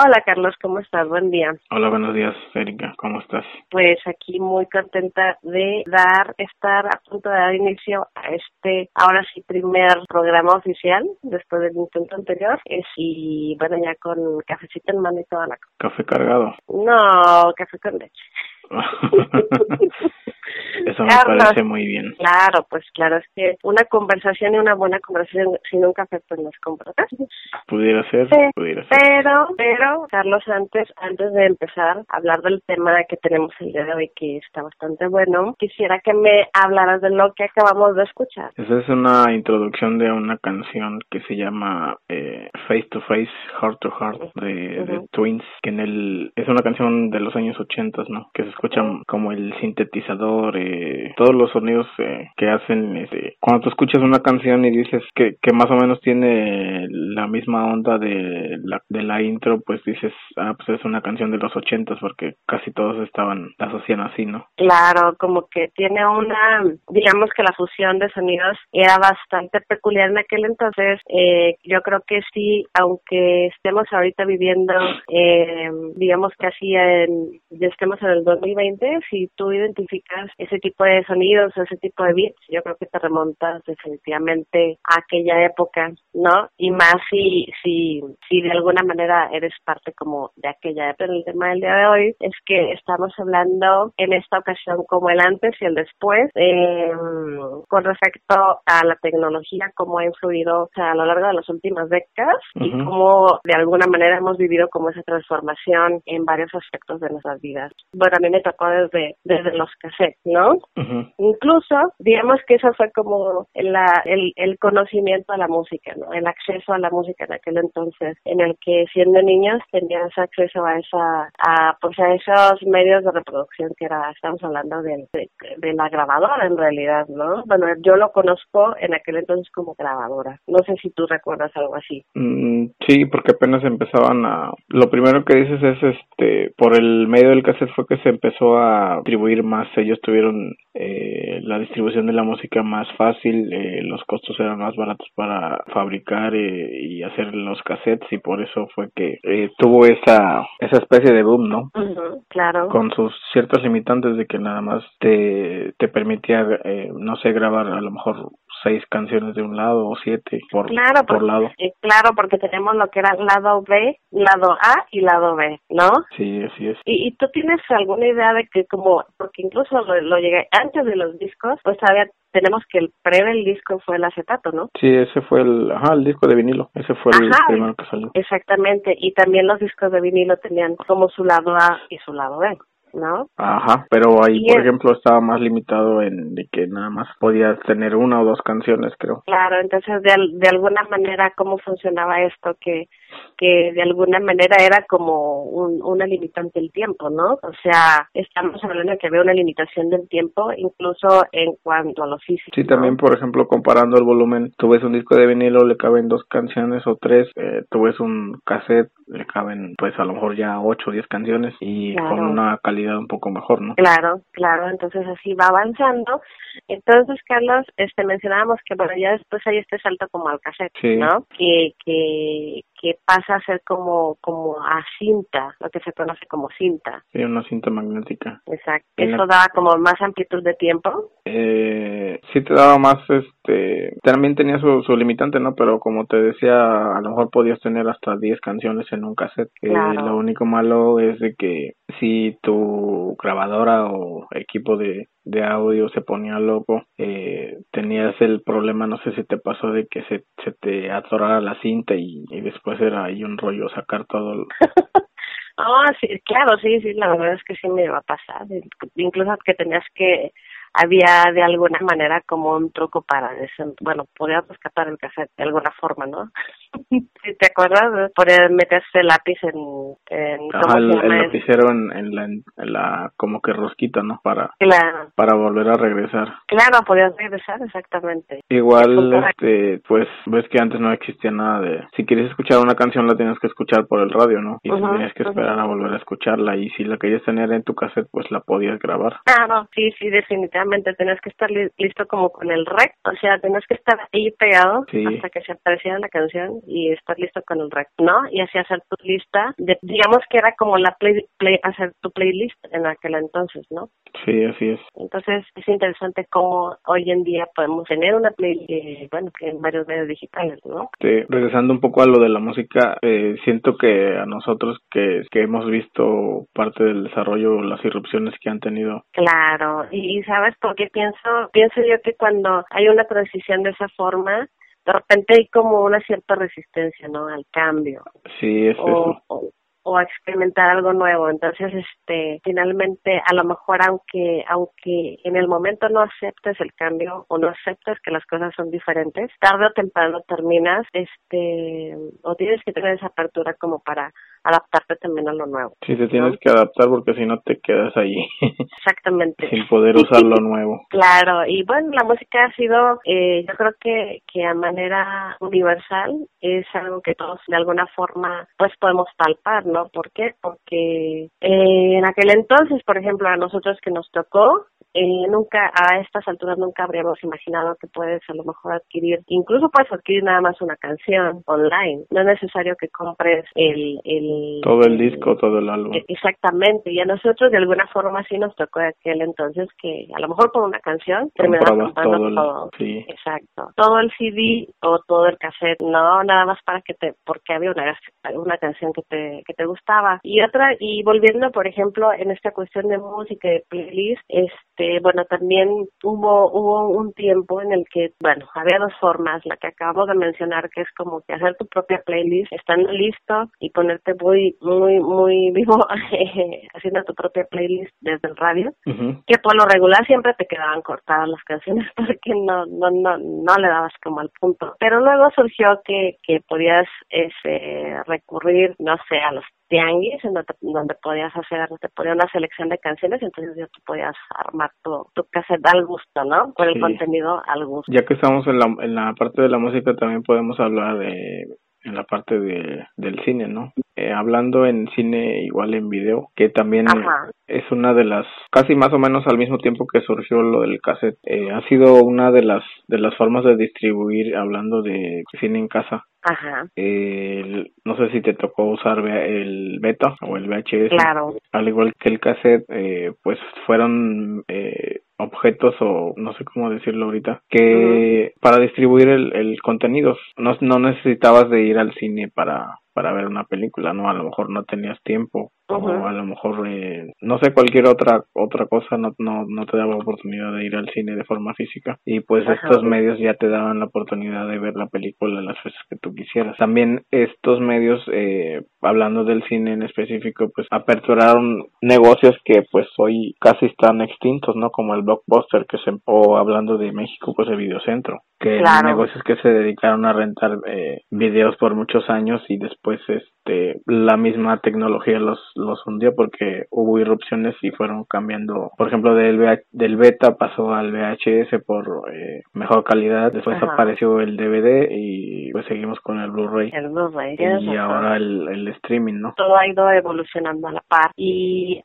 Hola Carlos, ¿cómo estás? Buen día. Hola, buenos días, Erika, ¿cómo estás? Pues aquí muy contenta de dar, estar a punto de dar inicio a este, ahora sí, primer programa oficial después del intento anterior. Es, y bueno, ya con cafecito en mano y toda la ¿Café cargado? No, café con leche. Eso me parece muy bien. Claro, pues claro, es que una conversación y una buena conversación sin un café pues no es Pudiera ser, pudiera ser. Pero, pero, Carlos, antes, antes de empezar a hablar del tema que tenemos el día de hoy, que está bastante bueno, quisiera que me hablaras de lo que acabamos de escuchar. Esa es una introducción de una canción que se llama eh, Face to Face, Heart to Heart de, Twins, que en el es una canción de los años 80, ¿no? Que se escucha como el sintetizador, todos los sonidos eh, que hacen. Este, cuando tú escuchas una canción y dices que, que más o menos tiene la misma onda de la, intro, pues dices, ah, pues es una canción de los 80 porque casi todos estaban, la asocian así, ¿no? Claro, como que tiene una, digamos que la fusión de sonidos era bastante peculiar en aquel entonces. Eh, yo creo que sí, aunque estemos ahorita viviendo, eh, digamos casi en, ya estemos en el 2020, si tú identificas ese tipo de sonidos, ese tipo de beats, yo creo que te remontas definitivamente a aquella época, ¿no? Y más si, si, si de alguna manera eres parte como de aquella época. El tema del día de hoy es que estamos hablando en esta ocasión como el antes y el después, eh, con respecto a la tecnología, cómo ha influido a lo largo de las últimas décadas y cómo de alguna manera hemos vivido como esa transformación en varios aspectos de nuestras vidas. Bueno, a mí me tocó desde, desde los cassettes, ¿no? Incluso, digamos que eso fue como la, el, el conocimiento a la música, ¿no? El acceso a la música en aquel entonces, en el que siendo niños tenías acceso a esa, a, pues a esos medios de reproducción que era, estamos hablando de, de, la grabadora en realidad, ¿no? Bueno, yo lo conozco en aquel entonces como grabadora. No sé si tú recuerdas algo así. Mm, sí, porque apenas empezaban a, lo primero que dices es este, por el medio del cassette fue que se empezó a distribuir más, ellos tuvieron eh, la distribución de la música más fácil, eh, los costos eran más baratos para fabricar eh, y hacer los cassettes y por eso fue que eh, tuvo esa esa especie de boom, ¿no? claro. Con sus ciertos limitantes de que nada más te, te permitía, eh, no sé, grabar a lo mejor seis canciones de un lado o siete por, claro, por lado. claro, porque tenemos lo que era lado B, lado A y lado B, ¿no? Sí, así es. ¿Y, y tú tienes alguna idea de que como, porque incluso lo, lo llegué antes de los discos, pues había tenemos que el pre del disco fue el acetato, ¿no? Sí, ese fue el, ajá, el disco de vinilo, ese fue el primero que salió. Exactamente, y también los discos de vinilo tenían como su lado A y su lado B. ¿no? Ajá, pero ahí, por ejemplo, estaba más limitado en de que nada más podías tener una o dos canciones, creo. Claro, entonces de, de alguna manera, ¿cómo funcionaba esto? Que, que de alguna manera era como un, una limitante el tiempo, ¿no? O sea, estamos hablando de que había una limitación del tiempo, incluso en cuanto a lo físico. Sí, también, por ejemplo, comparando el volumen, tú ves un disco de vinilo, le caben dos canciones o tres, eh, tú ves un cassette, le caben pues a lo mejor ya ocho o diez canciones y con una calidad un poco mejor, ¿no? Claro, claro, entonces así va avanzando. Entonces, Carlos, este mencionábamos que bueno, ya después hay este salto como al cassette, ¿no? Que, que, que pasa a ser como, como a cinta, lo que se conoce como cinta. Sí, una cinta magnética. Exacto. ¿Eso daba como más amplitud de tiempo? Eh, sí te daba más, este, también tenía su, su limitante, ¿no? Pero como te decía, a lo mejor podías tener hasta 10 canciones en un cassette. Eh, lo único malo es de que si tu grabadora o equipo de, de audio se ponía loco, eh, tenías el problema, no sé si te pasó, de que se, se te atorara la cinta y, y después era ahí un rollo sacar todo. El... Ah, sí, claro, sí, sí, la verdad es que sí me iba a pasar. Incluso que tenías que había de alguna manera como un truco para. Bueno, podías rescatar el cassette de alguna forma, ¿no? si te acuerdas, poder meterse el lápiz en... en Ajá, el, lapicero en, en, la, en, la, como que rosquita, ¿no? Para, claro. para volver a regresar. Claro, podías regresar, exactamente. Igual, este, pues, ves que antes no existía nada de... Si quieres escuchar una canción la tienes que escuchar por el radio, ¿no? Y tenías que esperar a volver a escucharla y si la querías tener en tu cassette, pues la podías grabar. Claro, sí, sí, definitivamente efectivamente tenías que estar listo como con el rec, o sea, tenías que estar ahí pegado hasta que se apareciera la canción y estar listo con el rec, ¿no? Y así hacer tu lista, de, digamos que era como la play, play, hacer tu playlist en aquel entonces, ¿no? Sí, así es. Entonces es interesante cómo hoy en día podemos tener una playlist, eh, bueno, en varios medios digitales, ¿no? Sí, regresando un poco a lo de la música, eh, siento que a nosotros que, que hemos visto parte del desarrollo, las irrupciones que han tenido. Claro, y, ¿sabes por qué pienso? Pienso yo que cuando hay una transición de esa forma, de repente hay como una cierta resistencia, ¿no? Al cambio. Sí, es eso o a experimentar algo nuevo. Entonces, este, finalmente, a lo mejor aunque, aunque en el momento no aceptes el cambio o no aceptes que las cosas son diferentes, tarde o temprano terminas, este, o tienes que tener esa apertura como para adaptarte también a lo nuevo. Sí, te tienes que adaptar porque si no te quedas allí. Exactamente. Sin poder usar lo nuevo. Claro, y bueno, la música ha sido, eh, yo creo que, que a manera universal es algo que todos de alguna forma pues podemos palpar, ¿no? ¿Por qué? Porque eh, en aquel entonces, por ejemplo, a nosotros que nos tocó, eh, nunca a estas alturas nunca habríamos imaginado que puedes a lo mejor adquirir, incluso puedes adquirir nada más una canción online. No es necesario que compres el... el todo el disco, todo el álbum. E, exactamente. Y a nosotros de alguna forma sí nos tocó aquel entonces que a lo mejor por una canción terminabas comprando todo. Sí. Exacto. Todo el CD o todo el cassette. No, nada más para que te... porque había una, una canción que te, que te gustaba. Y otra, y volviendo por ejemplo en esta cuestión de música, de playlist, este bueno, también hubo, hubo un tiempo en el que, bueno, había dos formas, la que acabo de mencionar, que es como que hacer tu propia playlist, estando listo y ponerte muy, muy, muy vivo haciendo tu propia playlist desde el radio, que por lo regular siempre te quedaban cortadas las canciones porque no, no, no, no le dabas como al punto. Pero luego surgió que, que podías ese, recurrir, no sé, a los tianguis en donde, podías hacer, te ponía una selección de canciones, entonces ya tú podías armar tu, tu cassette al gusto, ¿no? Con el contenido al gusto. Ya que estamos en la, en la parte de la música, también podemos hablar de en la parte de, del cine, ¿no? Eh, hablando en cine igual en video, que también es una de las, casi más o menos al mismo tiempo que surgió lo del cassette, eh, ha sido una de las, de las formas de distribuir, hablando de cine en casa, Ajá. no sé si te tocó usar el beta o el VHS. Claro. Al igual que el cassette, eh, pues fueron eh, objetos o no sé cómo decirlo ahorita que para distribuir el, el contenido. No, no necesitabas de ir al cine para para ver una película, ¿no? A lo mejor no tenías tiempo o a lo mejor, eh, no sé, cualquier otra otra cosa no, no, no te daba oportunidad de ir al cine de forma física y pues estos medios ya te daban la oportunidad de ver la película las veces que tú quisieras. También estos medios, eh, hablando del cine en específico, pues aperturaron negocios que pues hoy casi están extintos, ¿no? Como el blockbuster que se, o hablando de México, pues el videocentro, que negocios que se dedicaron a rentar eh, videos por muchos años y después pues este la misma tecnología los los hundió porque hubo irrupciones y fueron cambiando. Por ejemplo del del beta pasó al VHS por eh, mejor calidad después apareció el DVD y pues seguimos con el Blu-ray. El Blu-ray y ahora el, el, streaming no todo ha ido evolucionando a la par. Y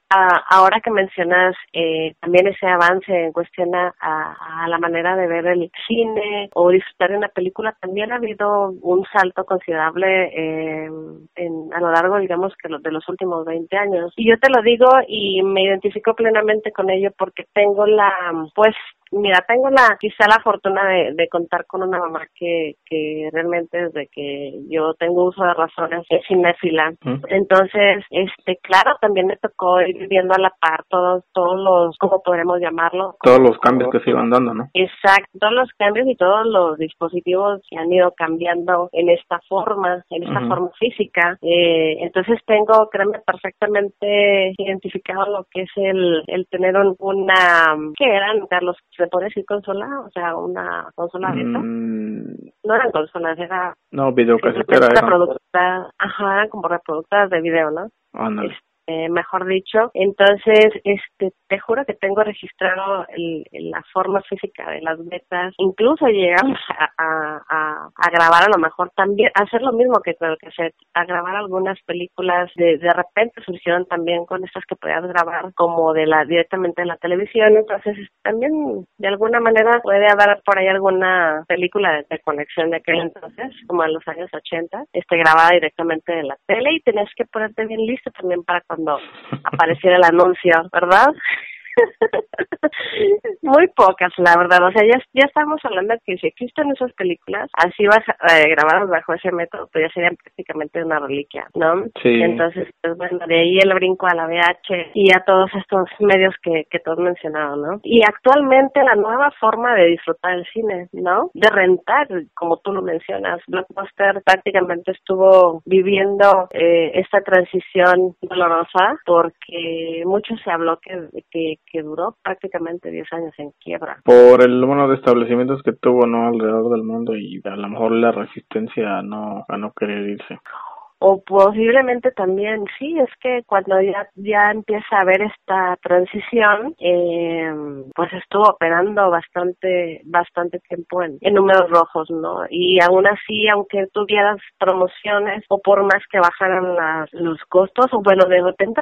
ahora que mencionas eh, también ese avance en cuestión a, a, la manera de ver el cine o disfrutar de una película también ha habido un salto considerable eh, en, a lo largo, digamos, que de los últimos 20 años. Y yo te lo digo y me identifico plenamente con ello porque tengo la, pues, Mira, tengo la quizá la fortuna de, de contar con una mamá que, que realmente desde que yo tengo uso de razones es cinéfila. Entonces, este, claro, también me tocó ir viviendo a la par todos, todos los, ¿cómo podremos llamarlo? Todos los cambios que se iban dando, ¿no? Exacto, todos los cambios y todos los dispositivos que han ido cambiando en esta forma, en esta forma física. Eh, entonces tengo, créeme, perfectamente identificado lo que es el, el tener una, ¿qué eran, Carlos? ¿Se puede decir consola? O sea, una consola abierta. Mm. No eran consolas, era... No, videocasetera. Reproductoras, ajá, eran como reproductoras de video, ¿no? Ah, no. Eh, mejor dicho. Entonces, este, te juro que tengo registrado el, la forma física de las betas. Incluso llegamos a, a, grabar a lo mejor también, hacer lo mismo que creo que hacer, a grabar algunas películas. De, de repente surgieron también con estas que podías grabar como de la directamente de la televisión. Entonces, también de alguna manera puede haber por ahí alguna película de, conexión de aquel entonces, como en los años 80, este, grabada directamente de la tele y tenías que ponerte bien listo también para cuando apareciera el anuncio, ¿verdad? Muy pocas, la verdad. O sea, ya, ya estamos hablando de que si existen esas películas, así vas eh, grabadas bajo ese método, pues ya serían prácticamente una reliquia, ¿no? Sí. Entonces, pues bueno, de ahí el brinco a la VH y a todos estos medios que, que tú has mencionado, ¿no? Y actualmente la nueva forma de disfrutar el cine, ¿no? De rentar, como tú lo mencionas. Blockbuster prácticamente estuvo viviendo eh, esta transición dolorosa porque mucho se habló que, que que duró prácticamente 10 años en quiebra. Por el número de establecimientos que tuvo no alrededor del mundo y a lo mejor la resistencia no a no querer irse o posiblemente también sí es que cuando ya ya empieza a haber esta transición eh, pues estuvo operando bastante bastante tiempo en, números rojos no y aún así aunque tuvieras promociones o por más que bajaran las, los costos o bueno de repente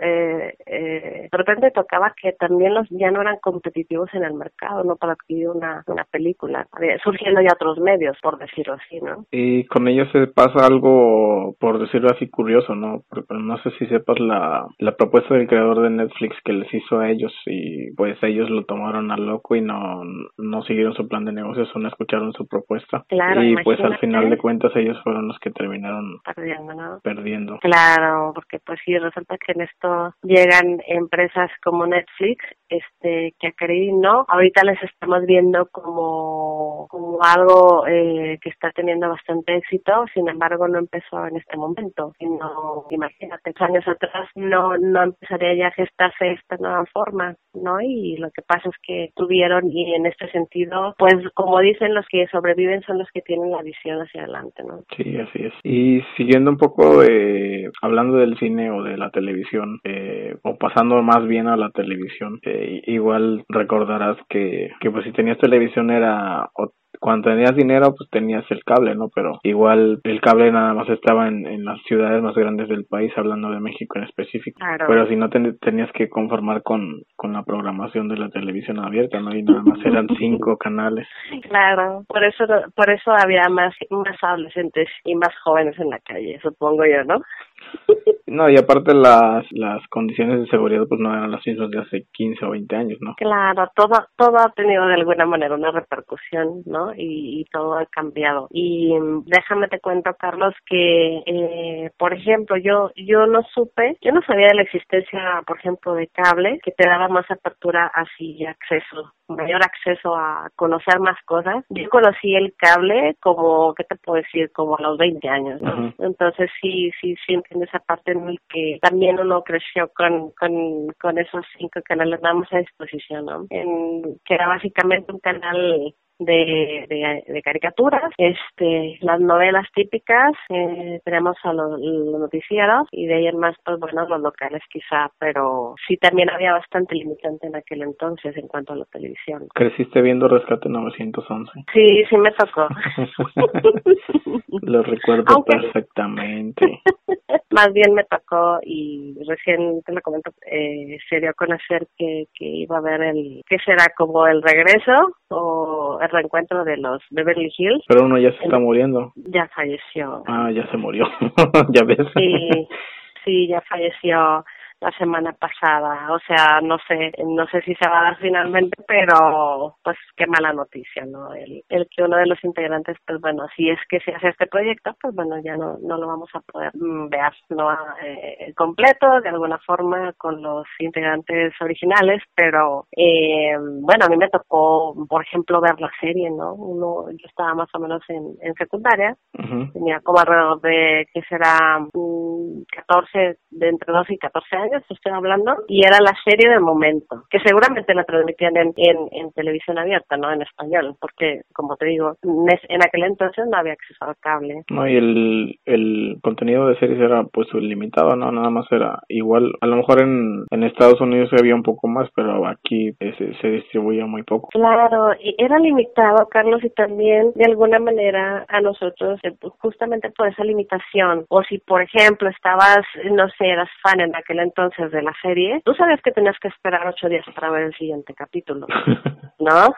eh, eh, de repente tocaba que también los ya no eran competitivos en el mercado no para adquirir una una película surgiendo ya otros medios por decirlo así no y con ellos se pasa algo por decirlo así curioso, ¿no? Porque no sé si sepas la, la propuesta del creador de Netflix que les hizo a ellos y pues ellos lo tomaron a loco y no, no siguieron su plan de negocios o no escucharon su propuesta. Claro, y pues al final de cuentas ellos fueron los que terminaron perdiendo, ¿no? Perdiendo. Claro, porque pues sí, resulta que en esto llegan empresas como Netflix, este, que a no, ahorita les estamos viendo como, como algo eh, que está teniendo bastante éxito, sin embargo no empezó en este momento. No, imagínate, años atrás no, no empezaría ya a gestarse esta nueva forma, ¿no? Y lo que pasa es que tuvieron, y en este sentido, pues como dicen, los que sobreviven son los que tienen la visión hacia adelante, ¿no? Sí, así es. Y siguiendo un poco, eh, hablando del cine o de la televisión, eh, o pasando más bien a la televisión, eh, igual recordarás que, que pues si tenías televisión era cuando tenías dinero, pues tenías el cable, ¿no? Pero igual el cable nada más estaba en, en las ciudades más grandes del país, hablando de México en específico. Pero si no tenías que conformar con, con la programación de la televisión abierta, ¿no? Y nada más eran cinco canales. Claro, por eso, por eso había más, más adolescentes y más jóvenes en la calle, supongo yo, ¿no? No, y aparte las, las condiciones de seguridad pues no eran las mismas de hace 15 o 20 años, ¿no? Claro, todo, todo ha tenido de alguna manera una repercusión, ¿no? Y, todo ha cambiado. Y mm, déjame te cuento, Carlos, que, eh, por ejemplo, yo, yo no supe, yo no sabía de la existencia, por ejemplo, de cable, que te daba más apertura así acceso mayor acceso a conocer más cosas. Yo conocí el cable como, ¿qué te puedo decir? Como a los 20 años, ¿no? Entonces sí, sí, sí entiendo esa parte en el que también uno creció con, con, con esos cinco canales damos a disposición, ¿no? En, que era básicamente un canal de, de, caricaturas, este, las novelas típicas, eh, tenemos a los, noticieros y de ahí en más, pues bueno, los locales quizá, pero sí también había bastante limitante en aquel entonces en cuanto a la televisión. ¿Creciste viendo Rescate 911? Sí, sí me tocó. Lo recuerdo perfectamente. Más bien me tocó y recién te lo comento, eh, se dio a conocer que, que iba a haber el, que será como el regreso o el reencuentro de los Beverly Hills. Pero uno ya se está muriendo. Ya falleció. Ah, ya se murió. ya ves. Sí, sí, ya falleció la semana pasada. O sea, no sé, no sé si se va a dar finalmente, pero pues qué mala noticia, ¿no? El, el que uno de los integrantes, pues bueno, si es que se hace este proyecto, pues bueno, ya no, no lo vamos a poder mm, ver, ¿no? Eh, completo, de alguna forma, con los integrantes originales, pero eh, bueno, a mí me tocó, por ejemplo, ver la serie, ¿no? Uno, yo estaba más o menos en, en secundaria, tenía como alrededor de, que será? 14, mm, de entre 12 y 14 años años, estoy hablando, y era la serie de momento, que seguramente la transmitían en, en, televisión abierta, ¿no? En español, porque, como te digo, en aquel entonces no había acceso al cable. No, y el, el contenido de series era pues limitado, ¿no? Nada más era igual, a lo mejor en, en Estados Unidos había un poco más, pero aquí se, se distribuía muy poco. Claro, y era limitado, Carlos, y también de alguna manera a nosotros, eh, justamente por esa limitación, o si por ejemplo estabas, no sé, eras fan en aquel entonces de la serie, tú sabes que tenías que esperar ocho días para ver el siguiente capítulo, ¿no?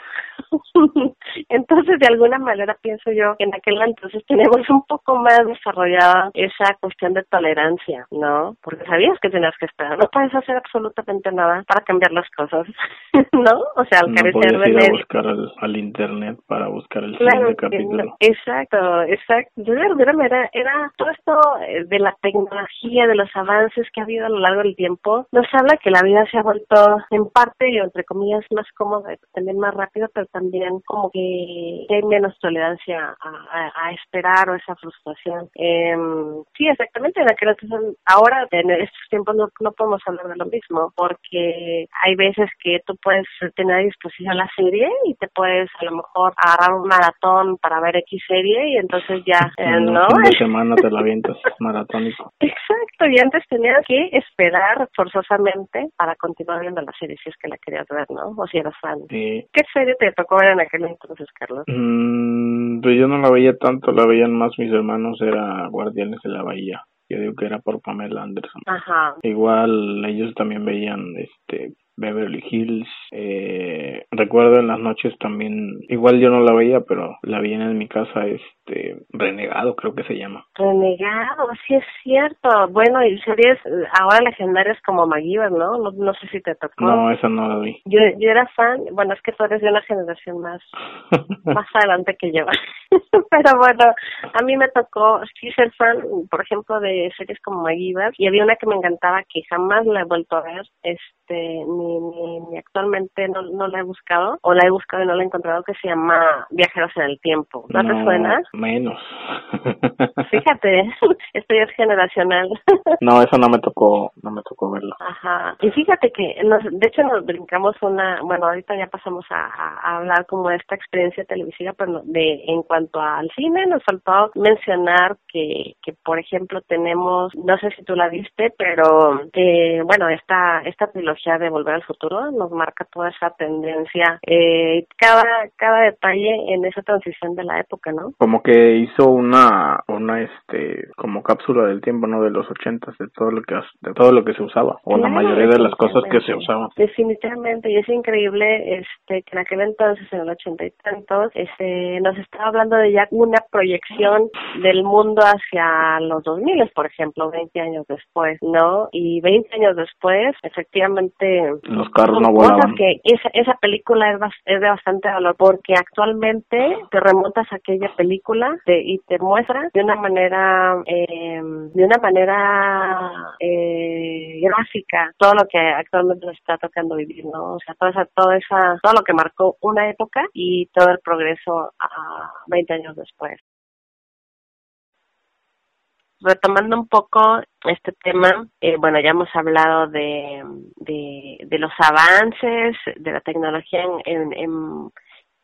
entonces, de alguna manera pienso yo que en aquel entonces tenemos un poco más desarrollada esa cuestión de tolerancia, ¿no? Porque sabías que tenías que esperar, no puedes hacer absolutamente nada para cambiar las cosas, ¿no? O sea, al carecer de ir a buscar al, internet para buscar el siguiente capítulo. exacto, exacto. De alguna manera era todo esto eh, de la tecnología, de los avances que ha habido a lo largo del tiempo, nos habla que la vida se ha vuelto en parte, y entre comillas, más cómoda, también más rápido, pero también como que hay menos tolerancia a, esperar o esa frustración. Eh, sí, exactamente, en aquel ahora en estos tiempos no, no podemos hablar de lo mismo, porque hay veces que tú puedes tener a disposición la serie y te puedes a lo mejor agarrar un maratón para ver X serie y entonces ya, eh, ¿no? Fin de semana te la avientas maratónico. Exacto, y antes tenías que esperar forzosamente para continuar viendo la serie si es que la querías ver, ¿no? O si eras fan. Sí. ¿Qué serie te tocó ver en aquel entonces, Carlos? Mm, pues yo no la veía tanto, la veían más mis hermanos, era Guardianes de la Bahía. Yo digo que era por Pamela Anderson. Ajá. Igual ellos también veían este Beverly Hills. Eh, recuerdo en las noches también, igual yo no la veía, pero la vi en mi casa, este, Renegado creo que se llama. Renegado, sí es cierto. Bueno, y series ahora legendarias como MacGyver, ¿no? ¿no? No sé si te tocó. No, esa no la vi. Yo, yo era fan, bueno, es que tú eres de una generación más, más adelante que yo. pero bueno, a mí me tocó sí ser fan, por ejemplo, de series como MacGyver, y había una que me encantaba que jamás la he vuelto a ver, este, ni, actualmente no, no la he buscado o la he buscado y no la he encontrado que se llama Viajeros en el Tiempo. ¿No, te suena? Menos. Fíjate, esto ya es generacional. no, eso no me tocó, no me tocó verlo. Ajá. Y fíjate que, nos, de hecho nos brincamos una, bueno, ahorita ya pasamos a, a, hablar como de esta experiencia televisiva, pero de en cuanto al cine nos faltó mencionar que, que por ejemplo tenemos, no sé si tú la viste, pero eh, bueno, esta, esta trilogía de Volver al Futuro nos marca toda esa tendencia, eh, cada, cada detalle en esa transición de la época, ¿no? Como que hizo una, una este, como cápsula del tiempo, ¿no? De los ochentas, de todo lo que, de todo lo que se usaba, o la mayoría de las cosas que se usaban. Definitivamente, y es increíble, este, que en aquel entonces, en el ochenta y tantos, este, nos estaba hablando de ya una proyección del mundo hacia los dos miles, por ejemplo, 20 años después, ¿no? Y 20 años después, efectivamente, los carros no volaban. que esa, esa película es, es de bastante valor porque actualmente te remontas a aquella película y te muestra de una manera eh, de una manera eh, gráfica todo lo que actualmente nos está tocando vivir, ¿no? O sea, toda esa, toda esa, todo lo que marcó una época y todo el progreso a 20 años después retomando un poco este tema, eh, bueno, ya hemos hablado de, de, los avances de la tecnología en, en, en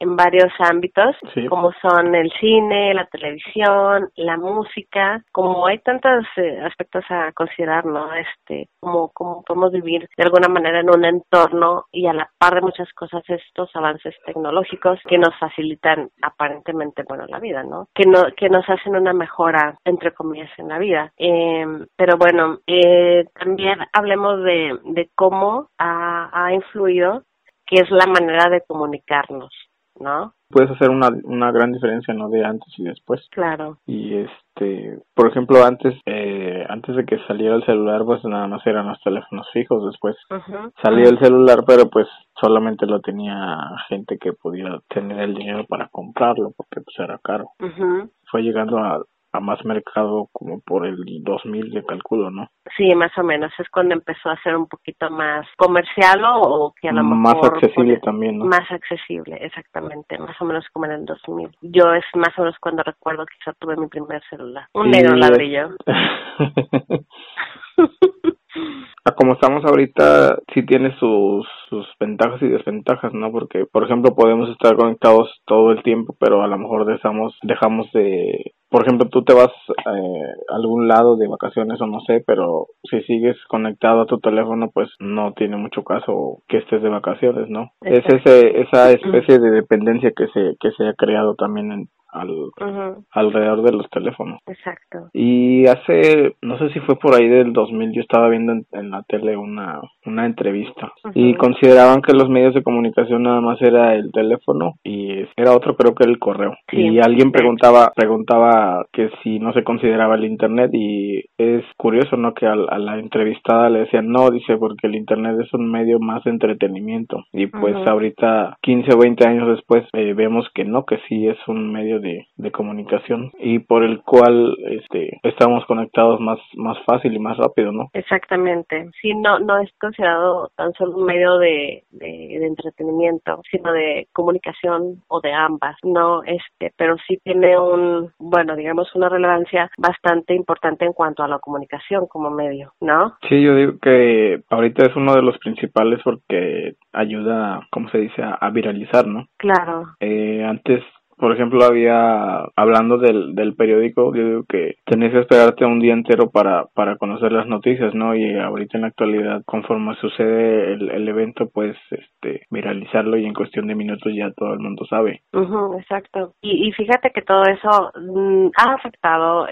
varios ámbitos, como son el cine, la televisión, la música, como hay tantos eh, aspectos a considerar, ¿no? Este, como, como podemos vivir de alguna manera en un entorno y a la par de muchas cosas estos avances tecnológicos que nos facilitan aparentemente, bueno, la vida, ¿no? Que no, que nos hacen una mejora, entre comillas, en la vida. Eh, pero bueno, eh, también hablemos de, de cómo ha, ha influido que es la manera de comunicarnos. ¿No? Puedes hacer una, una gran diferencia, ¿no? De antes y después. Claro. Y este, por ejemplo, antes, eh, antes de que saliera el celular, pues nada más eran los teléfonos fijos. Después salió el celular, pero pues solamente lo tenía gente que podía tener el dinero para comprarlo, porque pues era caro. Fue llegando a, a más mercado como por el 2000 de cálculo, ¿no? Sí, más o menos. Es cuando empezó a ser un poquito más comercial o que a lo mejor... Más accesible también, ¿no? Más accesible, exactamente. Más o menos como en el 2000. Yo es más o menos cuando recuerdo que ya tuve mi primer celular. Un negro ladrillo. como estamos ahorita, sí tiene sus, sus ventajas y desventajas, ¿no? Porque, por ejemplo, podemos estar conectados todo el tiempo, pero a lo mejor dejamos, dejamos de, por ejemplo, tú te vas eh, a algún lado de vacaciones o no sé, pero si sigues conectado a tu teléfono, pues no tiene mucho caso que estés de vacaciones, ¿no? Es ese, esa especie de dependencia que se, que se ha creado también en, al, alrededor de los teléfonos. Exacto. Y hace, no sé si fue por ahí del 2000, yo estaba viendo en, la tele una, una entrevista y consideraban que los medios de comunicación nada más era el teléfono y era otro creo que era el correo. Y alguien preguntaba, preguntaba que si no se consideraba el internet y es curioso, ¿no? Que a, la entrevistada le decían no, dice porque el internet es un medio más de entretenimiento y pues ahorita 15 o 20 años después eh, vemos que no, que sí es un medio de, comunicación y por el cual este estamos conectados más más fácil y más rápido, ¿no? Exactamente. Sí, no no es considerado tan solo un medio de, de, entretenimiento, sino de comunicación o de ambas, no este, pero sí tiene un bueno, digamos una relevancia bastante importante en cuanto a la comunicación como medio, ¿no? Sí, yo digo que ahorita es uno de los principales porque ayuda, ¿cómo se dice?, a, viralizar, ¿no? Claro. Eh, antes por ejemplo, había, hablando del, del periódico, yo digo que tenés que esperarte un día entero para, para conocer las noticias, ¿no? Y ahorita en la actualidad, conforme sucede el, el evento, pues, este, viralizarlo y en cuestión de minutos ya todo el mundo sabe. exacto. Y, y fíjate que todo eso mm, ha afectado,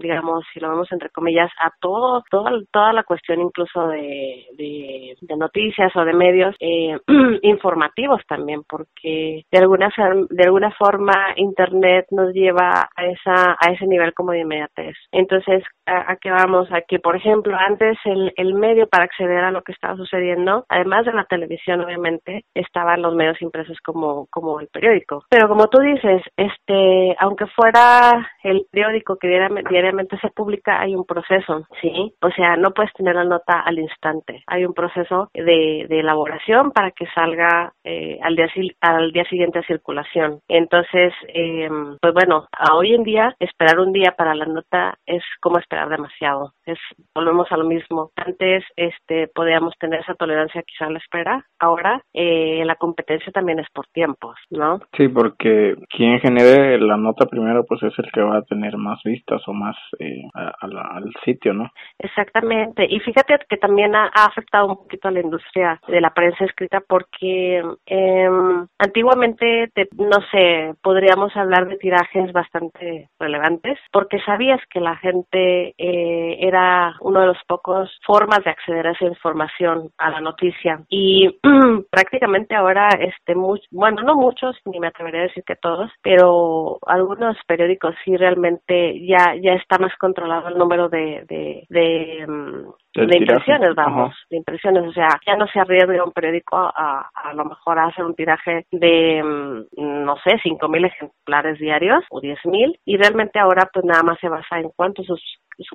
digamos, si lo vemos entre comillas, a todo, toda, toda la cuestión incluso de, de, noticias o de medios eh, informativos también, porque de alguna, de alguna forma internet nos lleva a esa a ese nivel como de inmediatez. Entonces a, qué vamos a que por ejemplo antes el, el medio para acceder a lo que estaba sucediendo además de la televisión obviamente estaban los medios impresos como como el periódico. Pero como tú dices este aunque fuera el periódico que diariamente se publica hay un proceso sí o sea no puedes tener la nota al instante. Hay un proceso de, de elaboración para que salga eh, al día al día siguiente a circulación entonces, eh, pues bueno, a hoy en día esperar un día para la nota es como esperar demasiado. Es volvemos a lo mismo. Antes, este, podíamos tener esa tolerancia quizá a la espera. Ahora, eh, la competencia también es por tiempos, ¿no? Sí, porque quien genere la nota primero, pues es el que va a tener más vistas o más eh, al sitio, ¿no? Exactamente. Y fíjate que también ha, afectado un poquito a la industria de la prensa escrita porque em, antiguamente, te, no sé, podríamos hablar de tirajes bastante relevantes, porque sabías que la gente eh, era uno de los pocos formas de acceder a esa información, a la noticia. Y prácticamente ahora, este, bueno, no muchos, ni me atrevería a decir que todos, pero algunos periódicos sí realmente ya, ya está más controlado el número de, de, de mm, de impresiones, vamos, de impresiones, o sea, ya no se arriesga un periódico a, a, lo mejor a hacer un tiraje de, mm, no sé, cinco mil ejemplares diarios o diez mil, y realmente ahora pues nada más se basa en cuántos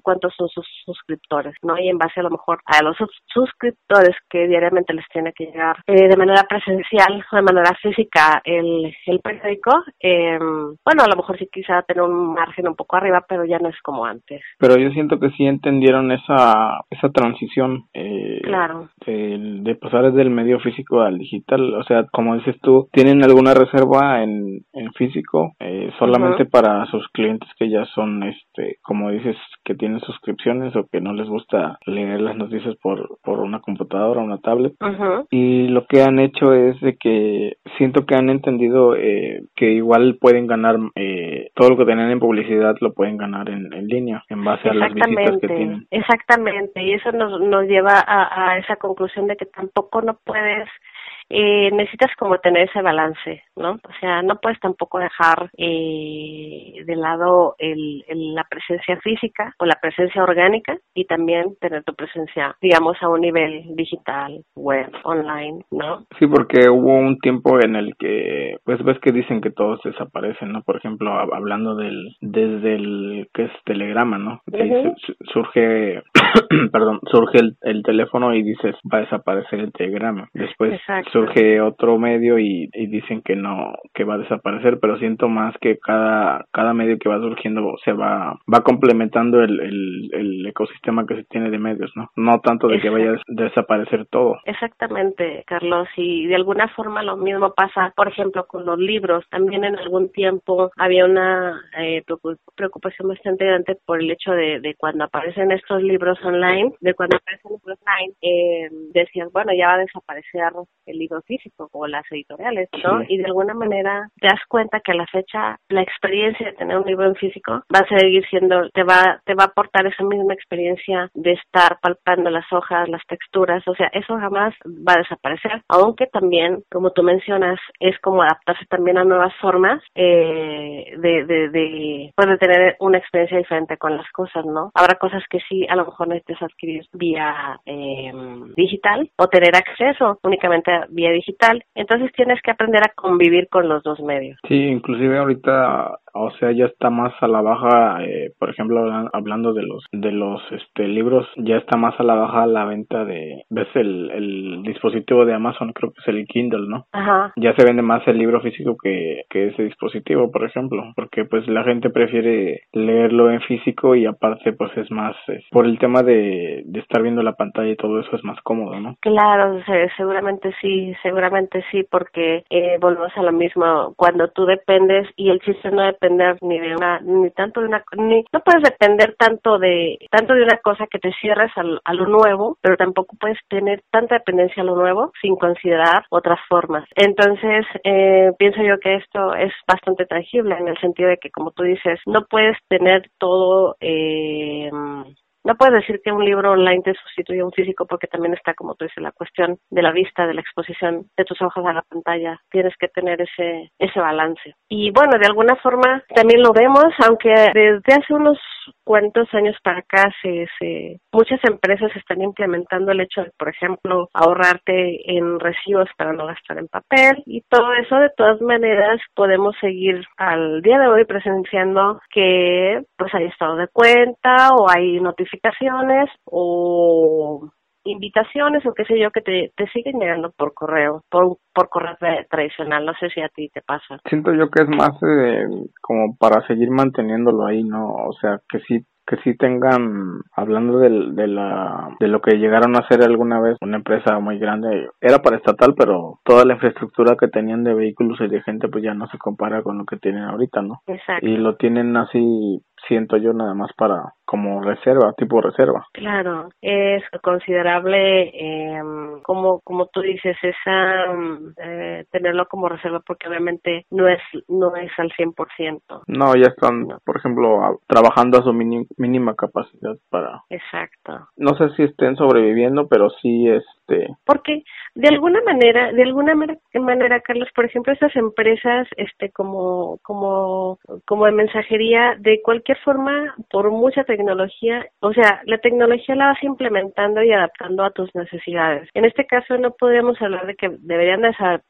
cuántos son sus suscriptores, ¿no? Y en base a lo mejor a los suscriptores que diariamente les tiene que llegar eh, de manera presencial o de manera física el, el periódico, eh, bueno, a lo mejor sí quizá tener un margen un poco arriba, pero ya no es como antes. Pero yo siento que sí entendieron esa, esa transición. Eh, claro. De, de pasar del medio físico al digital, o sea, como dices tú, ¿tienen alguna reserva en, en físico eh, solamente para sus clientes que ya son, este, como dices, que tienen suscripciones o que no les gusta leer las noticias por, por una computadora o una tablet. Y lo que han hecho es de que siento que han entendido eh, que igual pueden ganar eh, todo lo que tenían en publicidad lo pueden ganar en, en línea en base a las visitas que tienen. Exactamente, y eso nos, nos lleva a, a esa conclusión de que tampoco no puedes eh, necesitas como tener ese balance, ¿no? O sea, no puedes tampoco dejar eh, de lado el, la presencia física o la presencia orgánica y también tener tu presencia, digamos, a un nivel digital, web, online, ¿no? Sí, porque hubo un tiempo en el que, pues ves que dicen que todos desaparecen, ¿no? Por ejemplo, hablando del, desde el, que es telegrama, ¿no? surge, perdón, surge el, el, teléfono y dices, va a desaparecer el telegrama. Después surge otro medio y, y, dicen que no que va a desaparecer pero siento más que cada cada medio que va surgiendo se va va complementando el, el, el ecosistema que se tiene de medios no no tanto de que vaya a desaparecer todo. Exactamente Carlos y de alguna forma lo mismo pasa por ejemplo con los libros. También en algún tiempo había una eh, preocupación bastante grande por el hecho de, de cuando aparecen estos libros online de cuando aparecen libros online eh, decían bueno ya va a desaparecer el libro físico o las editoriales, ¿no? Y de alguna manera te das cuenta que a la fecha la experiencia de tener un libro en físico va a seguir siendo, te va, te va a aportar esa misma experiencia de estar palpando las hojas, las texturas, o sea, eso jamás va a desaparecer, aunque también, como tú mencionas, es como adaptarse también a nuevas formas eh, de, de, de, pues de tener una experiencia diferente con las cosas, ¿no? Habrá cosas que sí, a lo mejor necesitas adquirir vía eh, digital o tener acceso únicamente vía digital. Entonces tienes que aprender a convivir con los dos medios. Sí, inclusive ahorita o sea ya está más a la baja eh, por ejemplo hablando de los de los este libros ya está más a la baja la venta de ves el, el dispositivo de Amazon creo que es el Kindle no Ajá. ya se vende más el libro físico que, que ese dispositivo por ejemplo porque pues la gente prefiere leerlo en físico y aparte pues es más por el tema de, de estar viendo la pantalla y todo eso es más cómodo no claro seguramente sí seguramente sí porque eh, volvemos a lo mismo. Cuando tú dependes y el chiste no depende depender ni de una ni tanto de una ni no puedes depender tanto de tanto de una cosa que te cierres a lo nuevo pero tampoco puedes tener tanta dependencia a lo nuevo sin considerar otras formas. Entonces eh, pienso yo que esto es bastante tangible en el sentido de que como tú dices no puedes tener todo eh, no puedes decir que un libro online te sustituye a un físico porque también está, como tú dices, la cuestión de la vista, de la exposición de tus ojos a la pantalla. Tienes que tener ese, ese balance. Y bueno, de alguna forma también lo vemos, aunque desde hace unos cuantos años para acá se, muchas empresas están implementando el hecho de, por ejemplo, ahorrarte en recibos para no gastar en papel y todo eso. De todas maneras, podemos seguir al día de hoy presenciando que pues hay estado de cuenta o hay notificaciones o invitaciones o qué sé yo que te, te siguen llegando por correo, por, por correo tradicional. No sé si a ti te pasa. Siento yo que es más eh, como para seguir manteniéndolo ahí, ¿no? O sea, que sí que sí tengan, hablando de, de, la, de lo que llegaron a hacer alguna vez una empresa muy grande, era para estatal, pero toda la infraestructura que tenían de vehículos y de gente pues ya no se compara con lo que tienen ahorita, ¿no? Exacto. Y lo tienen así siento yo nada más para como reserva, tipo reserva. Claro, es considerable, eh, como como tú dices, esa eh, tenerlo como reserva porque obviamente no es no es al 100%. No, ya están, por ejemplo, trabajando a su mínima capacidad para. Exacto. No sé si estén sobreviviendo, pero sí este. Porque de alguna manera, de alguna manera, Carlos, por ejemplo, estas empresas, este, como como como de mensajería de cualquier forma, por mucha tecnología, o sea, la tecnología la vas implementando y adaptando a tus necesidades. En este caso no podríamos hablar de que deberían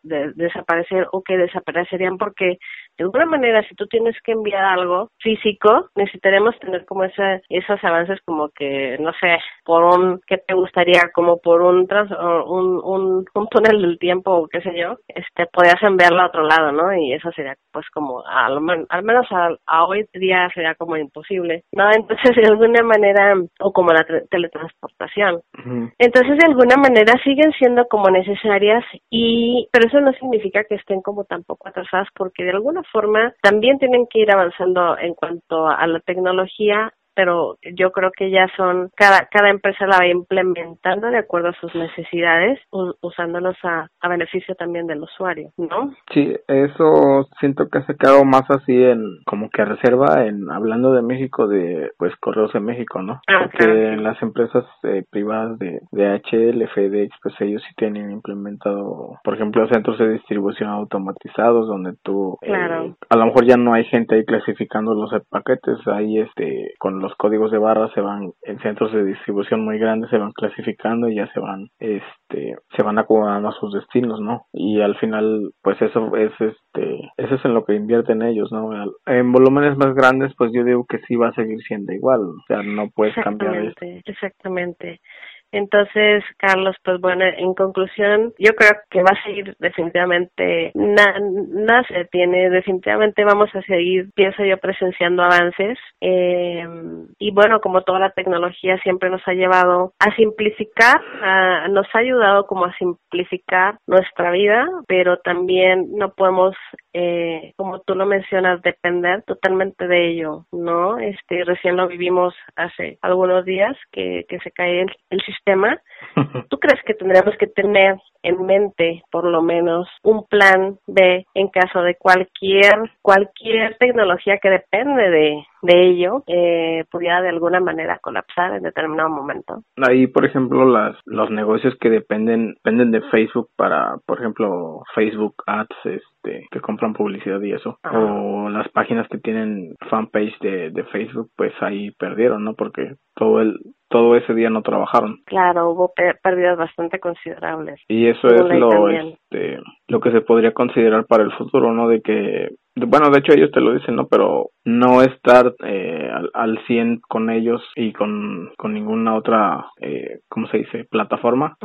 desaparecer o que desaparecerían porque de alguna manera si tú tienes que enviar algo físico, necesitaremos tener como ese, esos avances como que, no sé, por un, ¿qué te gustaría? Como por un, trans, un, un, un túnel del tiempo o qué sé yo, este, podías enviarlo a otro lado, ¿no? Y eso sería pues como, al, al menos a, hoy día sería como imposible, ¿no? Entonces de alguna manera, o como la teletransportación. Entonces de alguna manera siguen siendo como necesarias y, pero eso no significa que estén como tampoco atrasadas porque de alguna forma también tienen que ir avanzando en cuanto a la tecnología pero yo creo que ya son, cada, cada empresa la va implementando de acuerdo a sus necesidades, usándolos a, a beneficio también del usuario, ¿no? Sí, eso siento que se quedado más así en, como que reserva en, hablando de México, de, pues, Correos de México, ¿no? Ah, Porque en las empresas eh, privadas de, de HL, FedEx, pues ellos sí tienen implementado, por ejemplo, centros de distribución automatizados donde tú, eh, claro. a lo mejor ya no hay gente ahí clasificando los paquetes, ahí este, con los códigos de barra se van en centros de distribución muy grandes se van clasificando y ya se van este se van acomodando a sus destinos no y al final pues eso es este eso es en lo que invierten ellos no en volúmenes más grandes pues yo digo que sí va a seguir siendo igual o sea no puedes cambiar exactamente exactamente Entonces, Carlos, pues bueno, en conclusión, yo creo que va a seguir definitivamente, nada se detiene, definitivamente vamos a seguir, pienso yo, presenciando avances. Eh, y bueno, como toda la tecnología siempre nos ha llevado a simplificar, nos ha ayudado como a simplificar nuestra vida, pero también no podemos, eh, como tú lo mencionas, depender totalmente de ello, ¿no? Este, recién lo vivimos hace algunos días que, que se cae el, el sistema tema, ¿tú crees que tendríamos que tener en mente, por lo menos, un plan B en caso de cualquier cualquier tecnología que depende de, de ello eh, pudiera de alguna manera colapsar en determinado momento. Ahí, por ejemplo, las los negocios que dependen dependen de Facebook para, por ejemplo, Facebook Ads, este, que compran publicidad y eso, o las páginas que tienen fanpage de, de Facebook, pues ahí perdieron, ¿no? Porque todo el todo ese día no trabajaron. Claro, hubo pérdidas bastante considerables. Y eso es lo, este, lo que se podría considerar para el futuro, ¿no? De que bueno, de hecho ellos te lo dicen, ¿no? Pero no estar eh, al, al 100 con ellos y con, con ninguna otra, eh, ¿cómo se dice? Plataforma.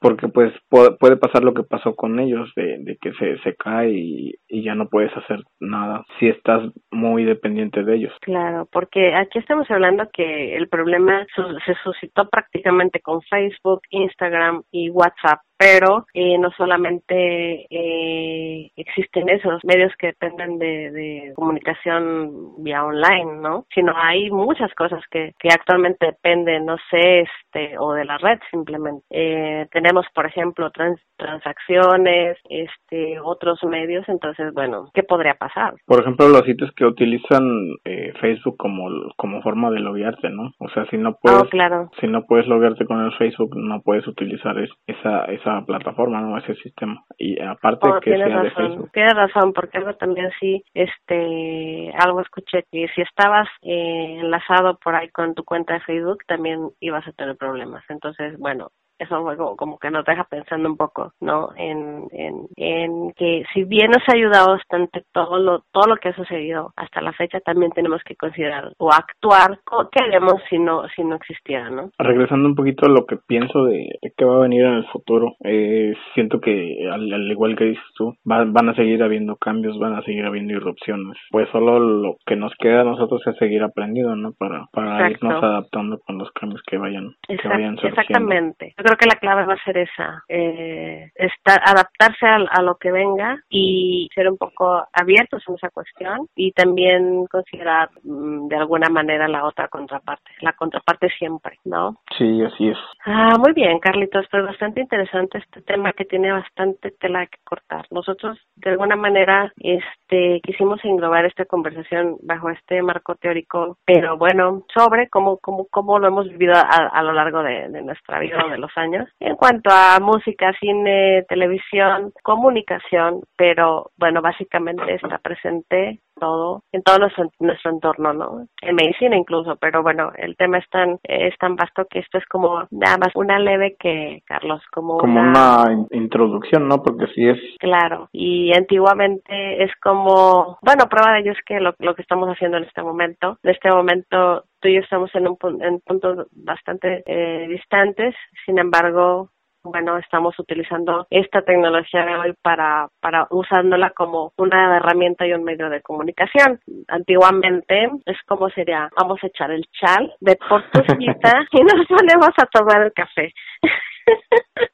Porque pues puede, pasar lo que pasó con ellos, de, de que se, se cae y, y ya no puedes hacer nada si estás muy dependiente de ellos. Claro, porque aquí estamos hablando que el problema se suscitó prácticamente con Facebook, Instagram y WhatsApp pero eh, no solamente eh, existen esos medios que dependen de, de, comunicación vía online, ¿no? Sino hay muchas cosas que, que actualmente dependen, no sé, este, o de la red simplemente. Eh, tenemos, por ejemplo, trans, transacciones, este, otros medios, entonces, bueno, ¿qué podría pasar? Por ejemplo, los sitios que utilizan eh, Facebook como, como forma de loguearte, ¿no? O sea, si no puedes, oh, claro. si no puedes loguearte con el Facebook, no puedes utilizar esa, esa plataforma, ¿no? Ese sistema. Y aparte oh, que sea razón, de Facebook. Tienes razón, porque algo también sí, este, algo escuché que si estabas eh, enlazado por ahí con tu cuenta de Facebook, también ibas a tener problemas. Entonces, bueno, eso fue como, que nos deja pensando un poco, ¿no? En, en, en que si bien nos ha ayudado bastante todo lo, todo lo que ha sucedido hasta la fecha, también tenemos que considerar o actuar qué haremos si no, si no existiera, ¿no? Regresando un poquito a lo que pienso de, qué va a venir en el futuro, eh, siento que al, igual que dices tú, van a seguir habiendo cambios, van a seguir habiendo irrupciones. Pues solo lo que nos queda a nosotros es seguir aprendiendo, ¿no? Para, para irnos adaptando con los cambios que vayan, que vayan surgiendo. Exactamente creo que la clave va a ser esa, eh, estar, adaptarse a, lo que venga y ser un poco abiertos en esa cuestión y también considerar mm, de alguna manera la otra contraparte, la contraparte siempre, ¿no? Sí, así es. Ah, muy bien, Carlitos, pero bastante interesante este tema que tiene bastante tela que cortar. Nosotros de alguna manera este quisimos englobar esta conversación bajo este marco teórico, pero bueno, sobre cómo cómo cómo lo hemos vivido a, lo largo de, de nuestra vida de los años. En cuanto a música, cine, televisión, comunicación, pero bueno, básicamente está presente todo, en todo nuestro, nuestro entorno, ¿no? En medicina incluso, pero bueno, el tema es tan, es tan vasto que esto es como nada más una leve que, Carlos, como, como una... introducción, ¿no? Porque sí es. Claro, y antiguamente es como, bueno, prueba de ello es que lo, lo que estamos haciendo en este momento, en este momento tú y yo estamos en un en puntos bastante eh, distantes, sin embargo, bueno, estamos utilizando esta tecnología de hoy para, para usándola como una herramienta y un medio de comunicación. Antiguamente es como sería, vamos a echar el chal de portuguita y nos ponemos a tomar el café.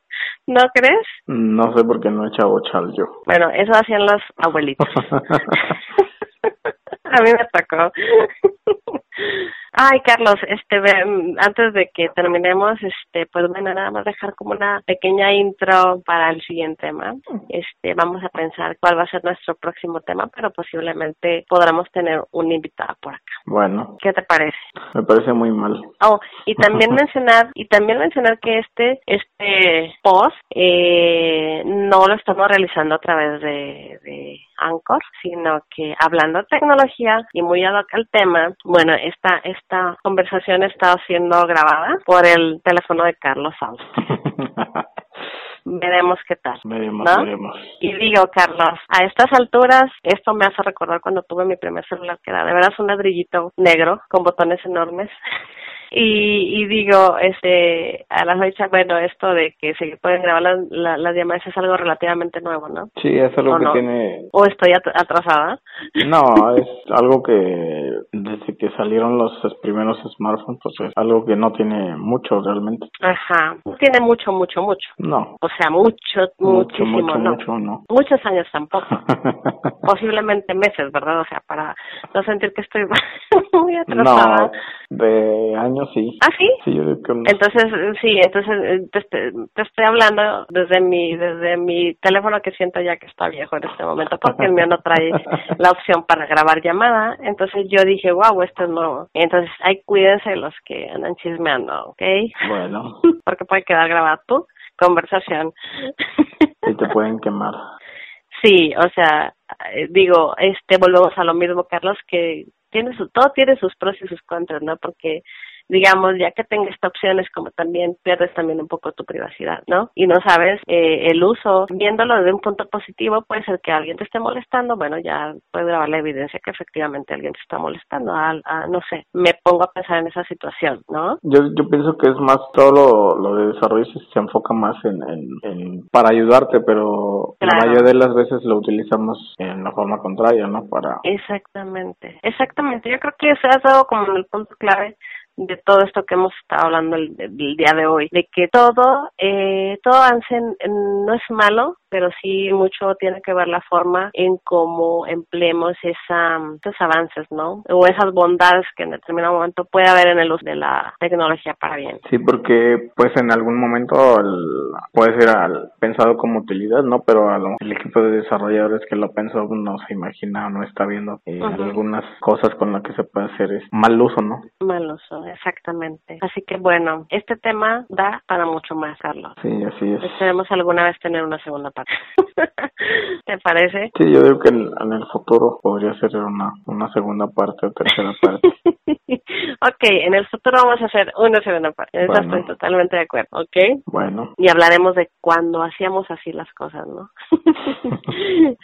¿No crees? No sé por qué no he echado chal yo. Bueno, eso hacían los abuelitos. a mí me tocó. Ay, Carlos, este, antes de que terminemos, este, pues bueno, nada más dejar como una pequeña intro para el siguiente tema. Este, vamos a pensar cuál va a ser nuestro próximo tema, pero posiblemente podremos tener un invitado por acá. Bueno. ¿Qué te parece? Me parece muy mal. Oh, y también mencionar, y también mencionar que este, este post, eh, no lo estamos realizando a través de, de Anchor, sino que hablando de tecnología y muy ad hoc al tema, bueno, esta, esta conversación está siendo grabada por el teléfono de Carlos Alves. veremos qué tal. Veremos, veremos. Y digo, Carlos, a estas alturas, esto me hace recordar cuando tuve mi primer celular, que era de veras un ladrillito negro con botones enormes. Y, y digo, este, a la fecha, bueno, esto de que se pueden grabar las, las llamadas es algo relativamente nuevo, ¿no? Sí, es algo que tiene... ¿O estoy atrasada? No, es algo que desde que salieron los primeros smartphones, pues es algo que no tiene mucho realmente. Ajá, no tiene mucho, mucho, mucho. No. O sea, mucho, muchísimo, mucho, no. Mucho, no. Muchos años tampoco. Posiblemente meses, ¿verdad? O sea, para no sentir que estoy muy atrasada. No, de años sí. ¿Ah, sí? Sí, yo que Entonces, sí, entonces te, te, estoy hablando desde mi desde mi teléfono que siento ya que está viejo en este momento porque el mío no trae la opción para grabar llamada. Entonces yo dije, wow, esto es nuevo. Entonces, ahí cuídense los que andan chismeando, ¿ok? Bueno. porque puede quedar grabado tu conversación. y te pueden quemar. Sí, o sea, eh, digo, este volvemos a lo mismo, Carlos, que tiene su todo tiene sus pros y sus contras, ¿no? Porque digamos, ya que tengas esta opción es como también pierdes también un poco tu privacidad, ¿no? Y no sabes eh, el uso, viéndolo desde un punto positivo, puede ser que alguien te esté molestando, bueno, ya puedes grabar la evidencia que efectivamente alguien te está molestando, a, no sé, me pongo a pensar en esa situación, ¿no? Yo, yo pienso que es más todo lo, de desarrollo se enfoca más en, en, para ayudarte, pero la mayoría de las veces lo utilizamos en la forma contraria, ¿no? Para... Exactamente, exactamente, yo creo que se ha dado como el punto clave de todo esto que hemos estado hablando el, día de hoy, de que todo, eh, todo avance no es malo, pero sí mucho tiene que ver la forma en cómo empleemos esa, esos avances, ¿no? O esas bondades que en determinado momento puede haber en el uso de la tecnología para bien. Sí, porque pues en algún momento puede ser al, pensado como utilidad, ¿no? Pero a lo, el equipo de desarrolladores que lo pensó no se imagina no está viendo eh, algunas cosas con las que se puede hacer es mal uso, ¿no? Mal uso, exactamente. Así que bueno, este tema da para mucho más, Carlos. Sí, así es. Esperemos alguna vez tener una segunda parte. ¿Te parece? Sí, yo creo que en, el futuro podría ser una, una segunda parte o tercera parte. ok, en el futuro vamos a hacer una segunda parte. Estoy totalmente de acuerdo, ¿ok? Bueno. Y hablaremos de cuando hacíamos así las cosas, ¿no?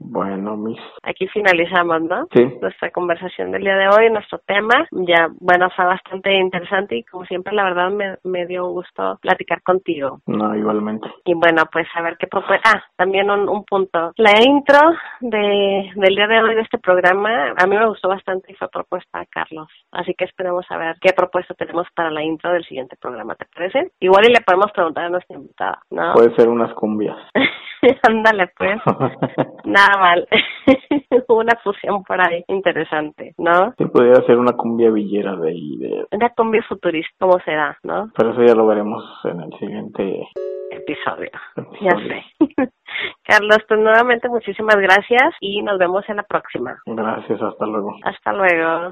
Bueno, mis. Aquí finalizamos, ¿no? Sí. Nuestra conversación del día de hoy, nuestro tema. Ya, bueno, fue bastante interesante y como siempre, la verdad, me, me dio gusto platicar contigo. No, igualmente. Y bueno, pues a ver qué propuesta. Ah, también un, un punto. La intro de, del día de hoy de este programa, a mí me gustó bastante y fue propuesta a Carlos. Así que esperemos a ver qué propuesta tenemos para la intro del siguiente programa, ¿te parece? Igual y le podemos preguntar a nuestra invitada, ¿no? Puede ser unas cumbias. Ándale, pues. Nada mal. una fusión por ahí interesante, ¿no? Sí, podría ser una cumbia villera de ahí. De... Una cumbia futurista, ¿cómo será, no? Pero eso ya lo veremos en el siguiente episodio. Ya sé. Carlos, pues nuevamente muchísimas gracias y nos vemos en la próxima. Gracias, hasta luego. Hasta luego.